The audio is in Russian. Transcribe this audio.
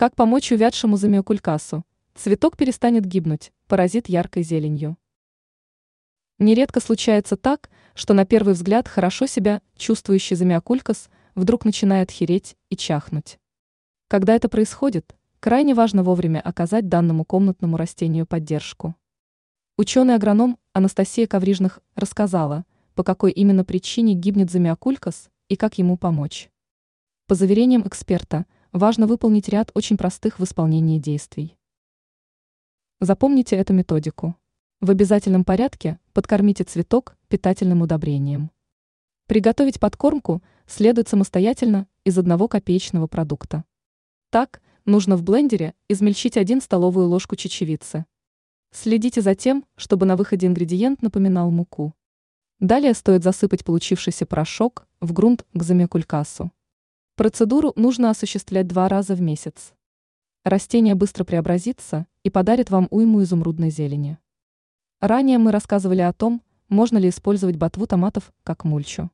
Как помочь увядшему замиокулькасу? Цветок перестанет гибнуть, поразит яркой зеленью. Нередко случается так, что на первый взгляд хорошо себя чувствующий замиокулькас вдруг начинает хереть и чахнуть. Когда это происходит, крайне важно вовремя оказать данному комнатному растению поддержку. Ученый-агроном Анастасия Коврижных рассказала, по какой именно причине гибнет замиокулькас и как ему помочь. По заверениям эксперта, важно выполнить ряд очень простых в исполнении действий. Запомните эту методику. В обязательном порядке подкормите цветок питательным удобрением. Приготовить подкормку следует самостоятельно из одного копеечного продукта. Так, нужно в блендере измельчить 1 столовую ложку чечевицы. Следите за тем, чтобы на выходе ингредиент напоминал муку. Далее стоит засыпать получившийся порошок в грунт к замекулькасу. Процедуру нужно осуществлять два раза в месяц. Растение быстро преобразится и подарит вам уйму изумрудной зелени. Ранее мы рассказывали о том, можно ли использовать ботву томатов как мульчу.